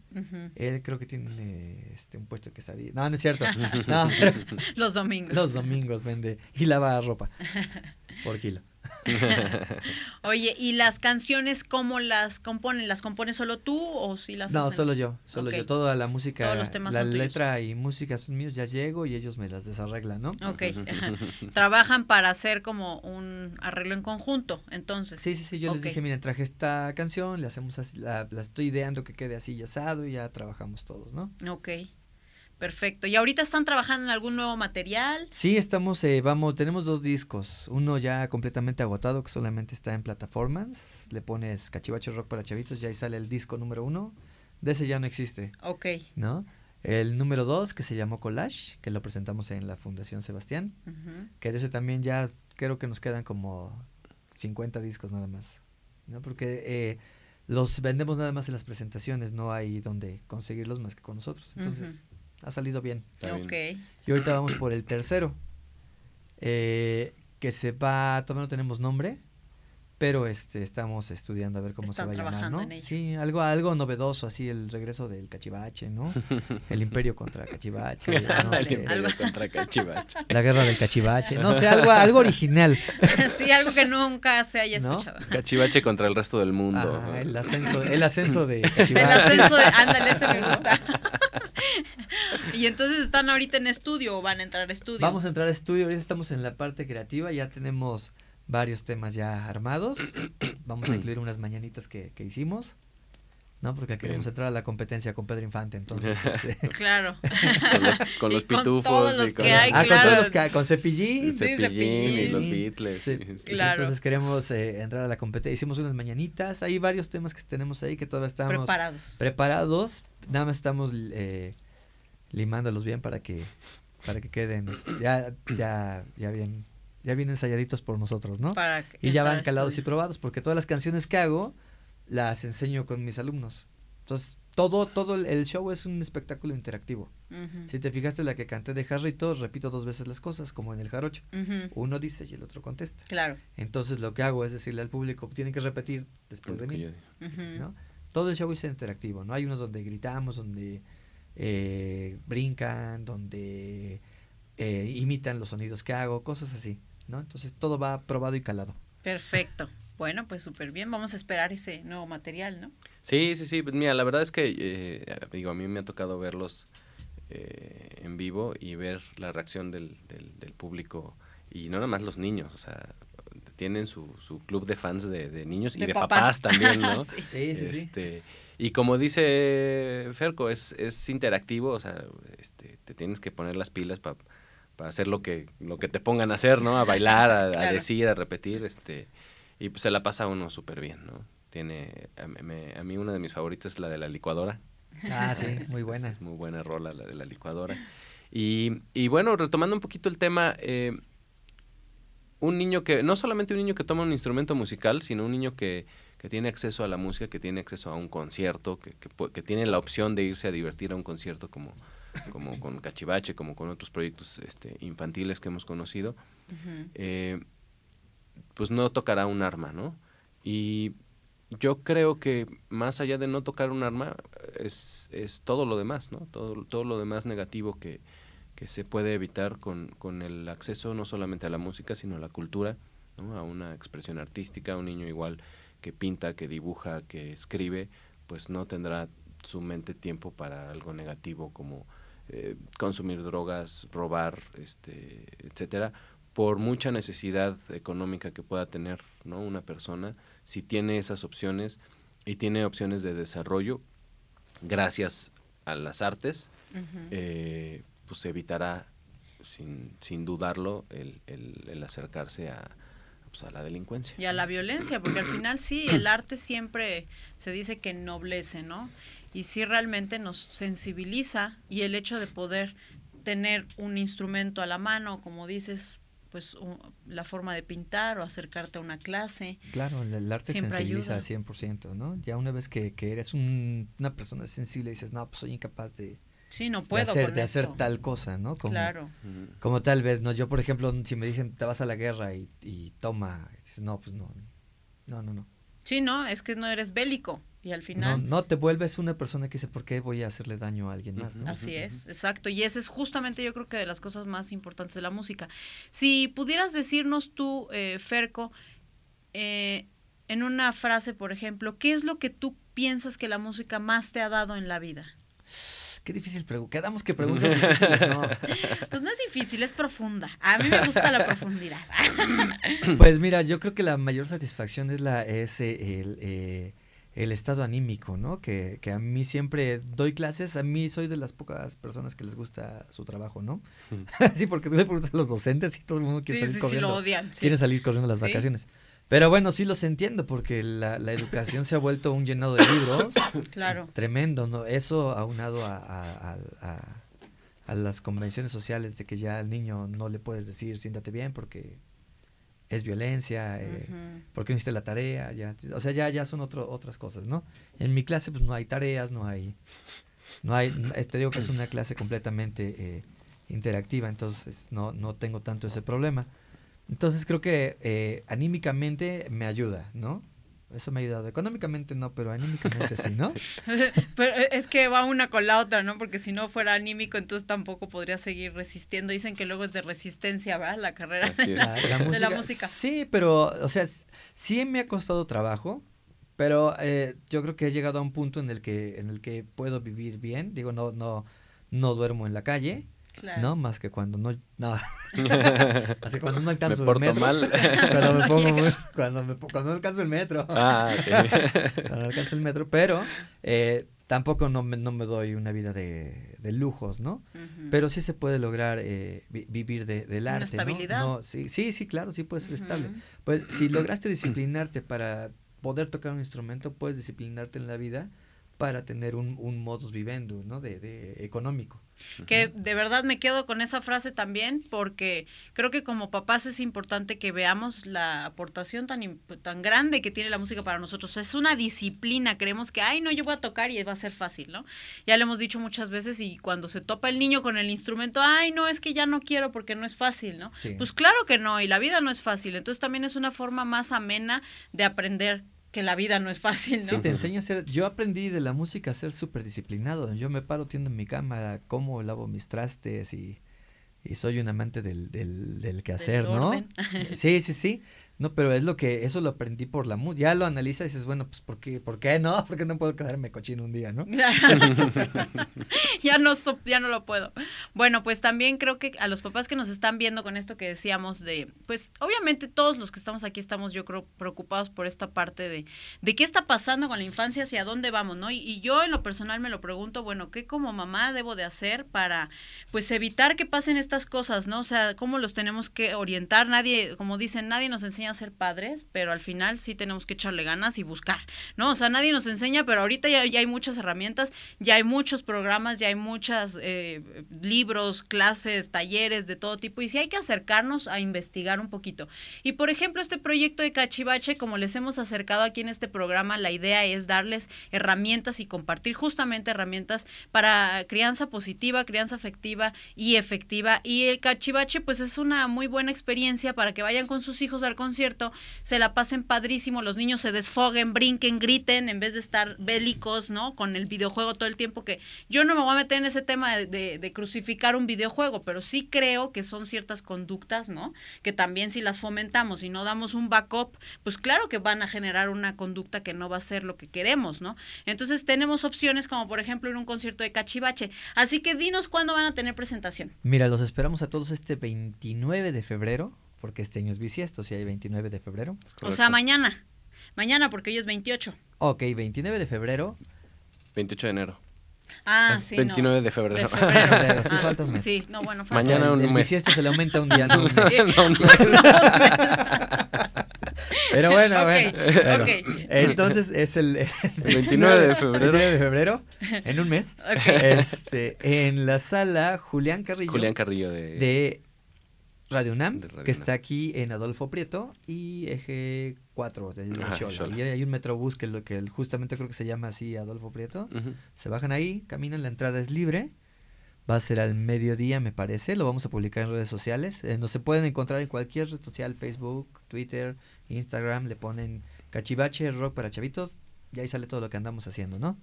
Él creo que tiene este, un puesto que sabía. No, no es cierto. No, Los domingos. los domingos vende y lava ropa por kilo. Oye, ¿y las canciones cómo las componen? ¿Las compones solo tú o si las No, hacen? solo yo, solo yo. Toda la música, Todos los temas la son tuyos. letra y música son míos, ya llego y ellos me las desarreglan, ¿no? Ok. Trabajan para hacer como un arreglo en conjunto, entonces. Sí, sí, sí, yo les dije, miren, traje esta canción, le hacemos así, la, la estoy ideando que quede así y asado y ya trabajamos todos, ¿no? Ok. Perfecto. ¿Y ahorita están trabajando en algún nuevo material? Sí, estamos, eh, vamos, tenemos dos discos. Uno ya completamente agotado, que solamente está en plataformas. Le pones Cachivache Rock para Chavitos, ya ahí sale el disco número uno. De ese ya no existe, Ok. ¿no? El número dos, que se llamó Collage, que lo presentamos en la Fundación Sebastián. Que de ese también ya creo que nos quedan como 50 discos nada más, ¿no? Porque eh, los vendemos nada más en las presentaciones, no hay donde conseguirlos más que con nosotros. Entonces, ha salido bien. Está bien. Ok. Y ahorita vamos por el tercero, eh, que se va, todavía no tenemos nombre, pero este estamos estudiando a ver cómo Están se va a llamar, trabajando ¿no? en ello. Sí, algo, algo novedoso, así el regreso del cachivache, ¿no? el imperio contra cachivache, no El sé, Imperio contra Cachivache. la guerra del cachivache, no sé, algo, algo original. sí, algo que nunca se haya ¿No? escuchado. Cachivache contra el resto del mundo. ¿no? el ascenso, el ascenso de El cachivache. ascenso de... Ándale, ese me gusta. Y entonces están ahorita en estudio o van a entrar a estudio. Vamos a entrar a estudio, ahorita estamos en la parte creativa, ya tenemos varios temas ya armados. Vamos a incluir unas mañanitas que, que hicimos, ¿no? Porque queremos Bien. entrar a la competencia con Pedro Infante, entonces, este... Claro. Con los, con Y con pitufos. todos los y con que hay, ah, con todos los que, con Cepillín. Sí, Cepillín y los. Beatles. Sí, sí, Claro. Entonces queremos eh, entrar a la competencia. Hicimos unas mañanitas, hay varios temas que tenemos ahí que todavía estamos Preparados. preparados. Nada más estamos eh, limándolos bien para que para que queden este, ya ya ya bien ya bien ensayaditos por nosotros, ¿no? Para Y ya van calados y probados porque todas las canciones que hago las enseño con mis alumnos. Entonces, todo todo el- show es un espectáculo interactivo. Si te fijaste la que canté de Jarrito, repito dos veces las cosas como en el jarocho. Uno dice y el otro contesta. Claro. Entonces lo que hago es decirle al público, tienen que repetir después de mí. Todo el show es interactivo, ¿no? Hay unos donde gritamos, donde eh, brincan, donde eh, imitan los sonidos que hago, cosas así, ¿no? Entonces todo va probado y calado. Perfecto. Bueno, pues súper bien. Vamos a esperar ese nuevo material, ¿no? Sí, sí, sí. pues Mira, la verdad es que, eh, digo, a mí me ha tocado verlos eh, en vivo y ver la reacción del, del, del público. Y no nada más los niños, o sea, tienen su, su club de fans de, de niños y De de papás. papás, también, ¿no? Sí. Sí, Este, y como dice Ferco, es, es interactivo, o sea, este, te tienes que poner las pilas para hacer lo que, lo que te pongan a hacer, ¿no? A bailar, a, a Claro. decir, a repetir, este, y pues se la pasa uno súper bien, ¿no? Tiene, a, mí- me- a mí una de mis favoritas es la de la licuadora. Ah, sí, Es- muy buena. Es, muy buena rola la de la licuadora. Y, y bueno, retomando un poquito el tema, eh, un niño que, no solamente un niño que toma un instrumento musical, sino un niño que, que tiene acceso a la música, que tiene acceso a un concierto, que, que, que tiene la opción de irse a divertir a un concierto como, como con Cachivache, como con otros proyectos este, infantiles que hemos conocido, Ujú. eh, pues no tocará un arma, ¿no? Y yo creo que más allá de no tocar un arma, es, es todo lo demás, ¿no? Todo, todo lo demás negativo que, que se puede evitar con, con el acceso no solamente a la música, sino a la cultura, ¿no? A una expresión artística, un niño igual que pinta, que dibuja, que escribe, pues no tendrá su mente tiempo para algo negativo como eh, consumir drogas, robar, este, etcétera, por mucha necesidad económica que pueda tener ¿no? una persona, si tiene esas opciones y tiene opciones de desarrollo, gracias a las artes, eh, pues evitará sin, sin dudarlo el, el- el acercarse a, pues, a la delincuencia. Y a la violencia, porque al final sí, el arte siempre se dice que ennoblece, ¿no? Y sí realmente nos sensibiliza y el hecho de poder tener un instrumento a la mano, como dices, pues u- la forma de pintar o acercarte a una clase. Claro, el, el arte Siempre sensibiliza ayuda. al 100%, ¿no? Ya una vez que, que eres un- una persona sensible dices, no, pues soy incapaz de, Sí, no de puedo hacer, con de hacer tal cosa, ¿no? Como, Claro. Como tal vez, ¿no? Yo, por ejemplo, si me dicen, te vas a la guerra y, y toma, dices, no, pues no, no, no, no. Sí, no, es que no eres bélico y al No, final no te vuelves una persona que dice, ¿por qué voy a hacerle daño a alguien más, no? Así es, exacto. Y ese es justamente yo creo que de las cosas más importantes de la música. Si pudieras decirnos tú, eh, Ferco, eh, en una frase, por ejemplo, ¿qué es lo que tú piensas que la música más te ha dado en la vida? Qué difícil pregunta. Quedamos que preguntas difíciles, ¿no? Pues no es difícil, es profunda. A mí me gusta la profundidad. Pues mira, yo creo que la mayor satisfacción es la es eh, el, eh, el estado anímico, ¿no? Que, que a mí siempre doy clases, a mí soy de las pocas personas que les gusta su trabajo, ¿no? sí, porque tú le preguntas a los docentes y todo el mundo quiere Sí, salir sí, sí, corriendo. lo odian. sí. Quiere salir corriendo las Sí. vacaciones. Pero bueno, sí los entiendo porque la, la educación se ha vuelto un llenado de libros Claro. tremendo, ¿no? Eso aunado a, a, a, a- a las convenciones sociales de que ya al niño no le puedes decir siéntate bien porque es violencia, eh, Ujú. porque no hiciste la tarea, ya, o sea, ya, ya son otro, otras cosas, ¿no? En mi clase pues no hay tareas, no hay, no hay, te digo que es una clase completamente eh, interactiva, entonces no, no tengo tanto ese problema. Entonces creo que eh, anímicamente me ayuda, ¿no? Eso me ha ayudado. Económicamente no, pero anímicamente sí, ¿no? Pero es que va una con la otra, ¿no? Porque si no fuera anímico, entonces tampoco podría seguir resistiendo. Dicen que luego es de resistencia, ¿verdad? La carrera. La, la De la música. Sí, pero, o sea, sí me ha costado trabajo, pero eh, yo creo que he llegado a un punto en el que, en el que puedo vivir bien. Digo, no, no, no duermo en la calle, Claro. ¿no? Más que cuando no, no. Así cuando no Me alcanzo el metro. mal. Cuando me pongo, muy- cuando me, cuando no alcanzo el metro. Ah, ok. Cuando no alcanzo el metro, pero eh, tampoco no me, no me doy una vida de, de lujos, ¿no? Pero sí se puede lograr eh, vi- vivir de, del Una arte, ¿no? estabilidad. No, sí, sí, sí, claro, sí puede ser estable. Pues si lograste disciplinarte para poder tocar un instrumento, puedes disciplinarte en la vida para tener un, un modus vivendi, ¿no? De, de económico. Que de verdad me quedo con esa frase también porque creo que como papás es importante que veamos la aportación tan, tan grande que tiene la música para nosotros. Es una disciplina, creemos que, ay, no, yo voy a tocar y va a ser fácil, ¿no? Ya lo hemos dicho muchas veces y cuando se topa el niño con el instrumento, ay, no, es que ya no quiero porque no es fácil, ¿no? Sí. Pues claro que no, y la vida no es fácil. Entonces también es una forma más amena de aprender que la vida no es fácil, ¿no? Sí, te enseña a ser. Yo aprendí de la música a ser súper disciplinado. Yo me paro, tiendo en mi cama, como lavo mis trastes y, y soy un amante del, del, del quehacer, ¿no? orden. Sí, sí, sí. No, pero es lo que, eso lo aprendí por la música. Ya lo analizas y dices, bueno, pues, ¿por qué, ¿por qué no? Porque no puedo quedarme cochino un día, ¿no? ya no ya no lo puedo. Bueno, pues también creo que a los papás que nos están viendo con esto que decíamos de, pues obviamente todos los que estamos aquí estamos yo creo preocupados por esta parte de de qué está pasando con la infancia, hacia dónde vamos, ¿no? Y, y yo en lo personal me lo pregunto, bueno, ¿qué como mamá debo de hacer para pues evitar que pasen estas cosas, ¿no? O sea, cómo los tenemos que orientar, nadie, como dicen, nadie nos enseña a ser padres, pero al final sí tenemos que echarle ganas y buscar, ¿no? O sea, nadie nos enseña, pero ahorita ya, hay muchas herramientas, ya hay muchos programas, ya hay muchos libros, clases, talleres de todo tipo, y sí hay que acercarnos a investigar un poquito. Y por ejemplo, este proyecto de Cachivache, como les hemos acercado aquí en este programa, la idea es darles herramientas y compartir justamente herramientas para crianza positiva, crianza afectiva y efectiva. Y el Cachivache, pues es una muy buena experiencia para que vayan con sus hijos al concierto, se la pasen padrísimo, los niños se desfoguen, brinquen, griten, en vez de estar bélicos, ¿no? Con el videojuego todo el tiempo, que yo no me voy a meter en ese tema de, de- de crucificar un videojuego, pero sí creo que son ciertas conductas, ¿no? Que también si las fomentamos y no damos un backup, pues claro que van a generar una conducta que no va a ser lo que queremos, ¿no? Entonces tenemos opciones como por ejemplo en un concierto de cachivache. Así que dinos cuándo van a tener presentación. Mira, los esperamos a todos este 29 de febrero, porque este año es bisiesto, si hay 29 de febrero. O sea, mañana. Mañana porque hoy es 28. Ok, 29 de febrero. 28 de enero. Ah, Es sí, 29 no. de febrero. De febrero. Febrero, sí, Ah, falta un mes. Sí, no, bueno, falta Mañana un el mes. bisiesto se le aumenta un día, no un mes. No, no. Pero bueno, Ok, bueno. bueno. ok. Entonces es el, el 29 de febrero. 29 de febrero, en un mes. Ok. Este, en la sala Julián Carrillo Julián Carrillo de... de Radio UNAM, Radio que UNAM. está aquí en Adolfo Prieto y eje 4 de Ajá, Xola. Xola. Y hay un metrobús que, lo, que justamente creo que se llama así Adolfo Prieto. Se bajan ahí, caminan, la entrada es libre. Va a ser al mediodía, me parece. Lo vamos a publicar en redes sociales. Eh, nos se pueden encontrar en cualquier red social, Facebook, Twitter, Instagram. Le ponen Cachivache Rock para Chavitos. Y ahí sale todo lo que andamos haciendo, ¿no?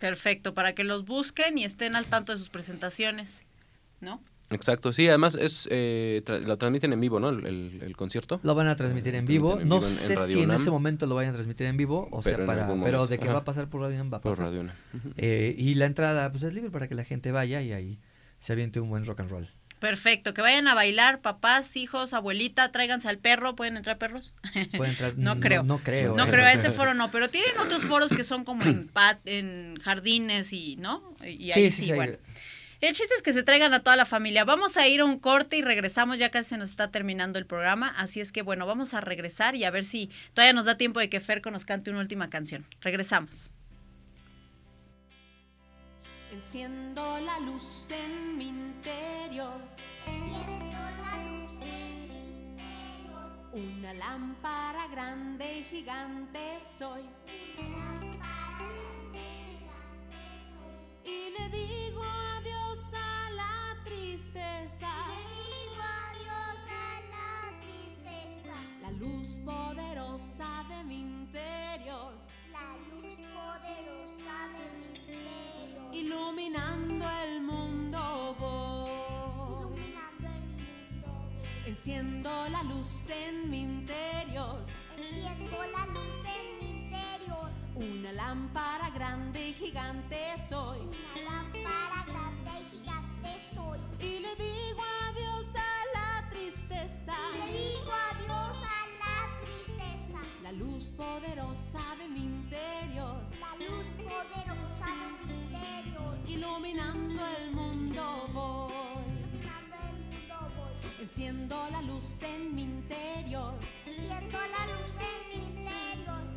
Perfecto, para que los busquen y estén al tanto de sus presentaciones, ¿no? Exacto, sí, además es eh, tra- lo transmiten en vivo, ¿no? El, el- el concierto. Lo van a transmitir en vivo. en No vivo en- en sé Radio si en ese momento lo vayan a transmitir en vivo. O Pero sea, para, pero de que Ajá. va a pasar por Radio UNAM va a Por pasar. Radio Una. Ujú. Eh, y la entrada pues es libre para que la gente vaya y ahí se aviente un buen rock and roll. Perfecto, que vayan a bailar, papás, hijos, abuelita, tráiganse al perro, ¿pueden entrar perros? Puede entrar- no, no- creo. no creo, No eh. creo, a ese foro no, pero tienen otros foros que son como en, pat- en jardines y, ¿no? Y ahí sí, Sí, sí, sí, hay- bueno. El chiste es que se traigan a toda la familia. Vamos a ir a un corte y regresamos, ya casi se nos está terminando el programa, así es que bueno, vamos a regresar y a ver si todavía nos da tiempo de que Ferco nos cante una última canción. Regresamos. Enciendo la luz en mi interior, Enciendo la luz en mi interior. una lámpara grande y gigante soy. Una lámpara grande gigante soy. Y le digo adiós a la tristeza, Le digo adiós a la tristeza. la luz poderosa de mi interior, La luz poderosa de mi interior. iluminando el mundo voy. Iluminando el mundo. Enciendo la luz en mi interior, Enciendo la luz en mi interior. Una lámpara grande y gigante soy. Una lámpara grande y gigante soy. Y le digo adiós a la tristeza, Le digo adiós a la tristeza. la luz poderosa de mi interior, La luz poderosa de mi interior. iluminando el mundo voy. Iluminando el mundo voy. Enciendo la luz en mi interior, Enciendo la luz en mi interior.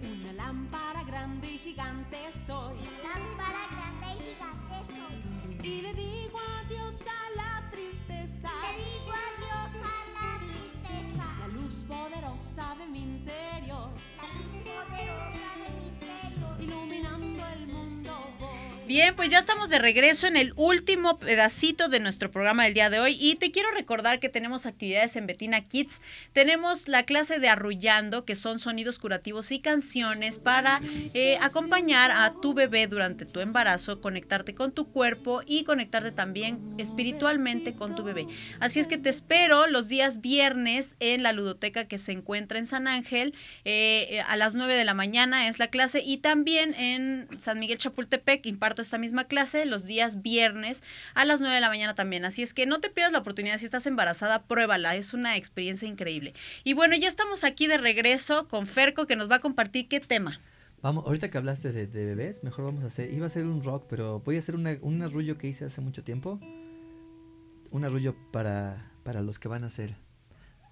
Una lámpara grande y gigante soy. Lámpara grande y gigante soy. Y le digo adiós a la tristeza, Le digo adiós a la tristeza. la luz poderosa de mi interior, La luz poderosa de mi interior. iluminando el mundo voy. Bien, pues ya estamos de regreso en el último pedacito de nuestro programa del día de hoy y te quiero recordar que tenemos actividades en Betina Kids. Tenemos la clase de arrullando, que son sonidos curativos y canciones para eh, acompañar a tu bebé durante tu embarazo, conectarte con tu cuerpo y conectarte también espiritualmente con tu bebé. Así es que te espero los días viernes en la ludoteca que se encuentra en San Ángel. eh, a las 9 de la mañana es la clase y también en San Miguel Chapultepec imparto esta misma clase los días viernes a las 9 de la mañana también. Así es que no te pierdas la oportunidad. Si estás embarazada, pruébala. Es una experiencia increíble. Y bueno, ya estamos aquí de regreso con Ferco que nos va a compartir qué tema. Vamos, ahorita que hablaste de, de bebés, mejor vamos a hacer, iba a ser un rock, pero voy a hacer una- un arrullo que hice hace mucho tiempo. Un arrullo para, para los que van a ser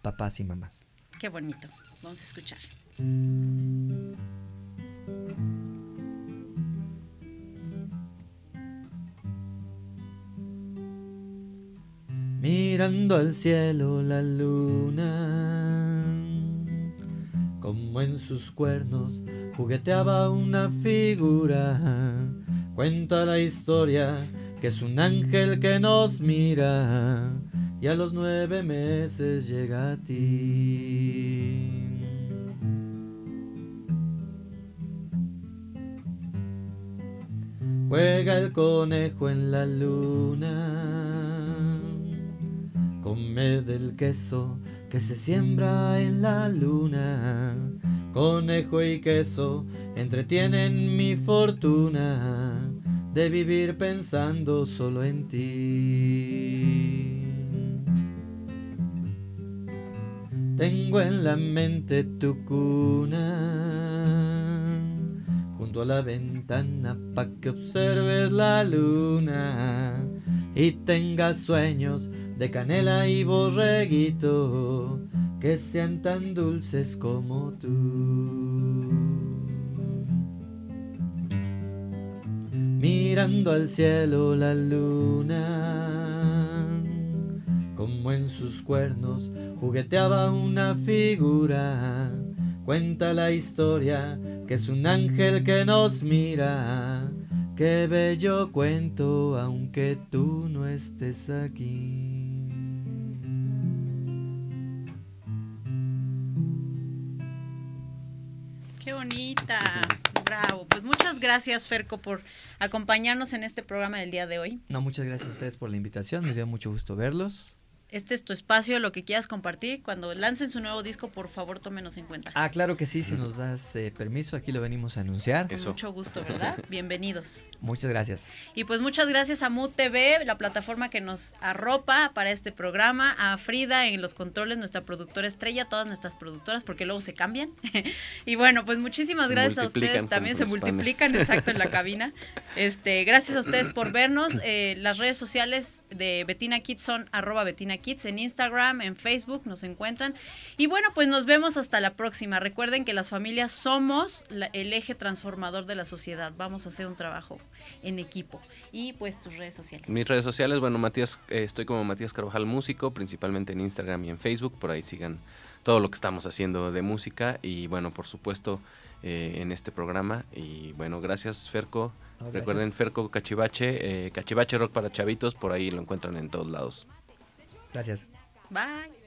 papás y mamás. Qué bonito. Vamos a escuchar. Al cielo la luna, como en sus cuernos jugueteaba una figura. Cuenta la historia que es un ángel que nos mira y a los nueve meses llega a ti. Juega el conejo en la luna, del queso que se siembra en la luna. Conejo y queso entretienen mi fortuna de vivir pensando solo en ti. Tengo en la mente tu cuna, junto a la ventana pa' que observes la luna y tengas sueños de canela y borreguito que sean tan dulces como tú. Mirando al cielo la luna, como en sus cuernos jugueteaba una figura. Cuenta la historia que es un ángel que nos mira. Qué bello cuento aunque tú no estés aquí. Bonita. Bravo. Pues muchas gracias, Ferco, por acompañarnos en este programa del día de hoy. No, muchas gracias a ustedes por la invitación. Me dio mucho gusto verlos. Este es tu espacio, lo que quieras compartir. Cuando lancen su nuevo disco, por favor, tómenos en cuenta. Ah, claro que sí, si nos das eh, permiso, aquí lo venimos a anunciar. Con Eso. mucho gusto, ¿verdad? Bienvenidos. Muchas gracias. Y pues muchas gracias a Mood TV, la plataforma que nos arropa para este programa, a Frida en los controles, nuestra productora estrella, todas nuestras productoras, porque luego se cambian. y bueno, pues muchísimas Se gracias a ustedes, también se multiplican, panes. exacto, en la cabina. Este, gracias a ustedes por vernos. Eh, las redes sociales de Betina Kids son arroba Betina Kids en Instagram, en Facebook, nos encuentran. Y bueno, pues nos vemos hasta la próxima. Recuerden que las familias somos la- el eje transformador de la sociedad. Vamos a hacer un trabajo en equipo. Y pues tus redes sociales. Mis redes sociales, bueno, Matías, eh, estoy como Matías Carvajal Músico, principalmente en Instagram y en Facebook, por ahí sigan todo lo que estamos haciendo de música y bueno, por supuesto, eh, en este programa. Y bueno, gracias Ferco. No, gracias. Recuerden Ferco Cachivache, eh, Cachivache Rock para Chavitos, por ahí lo encuentran en todos lados. Gracias. Bye.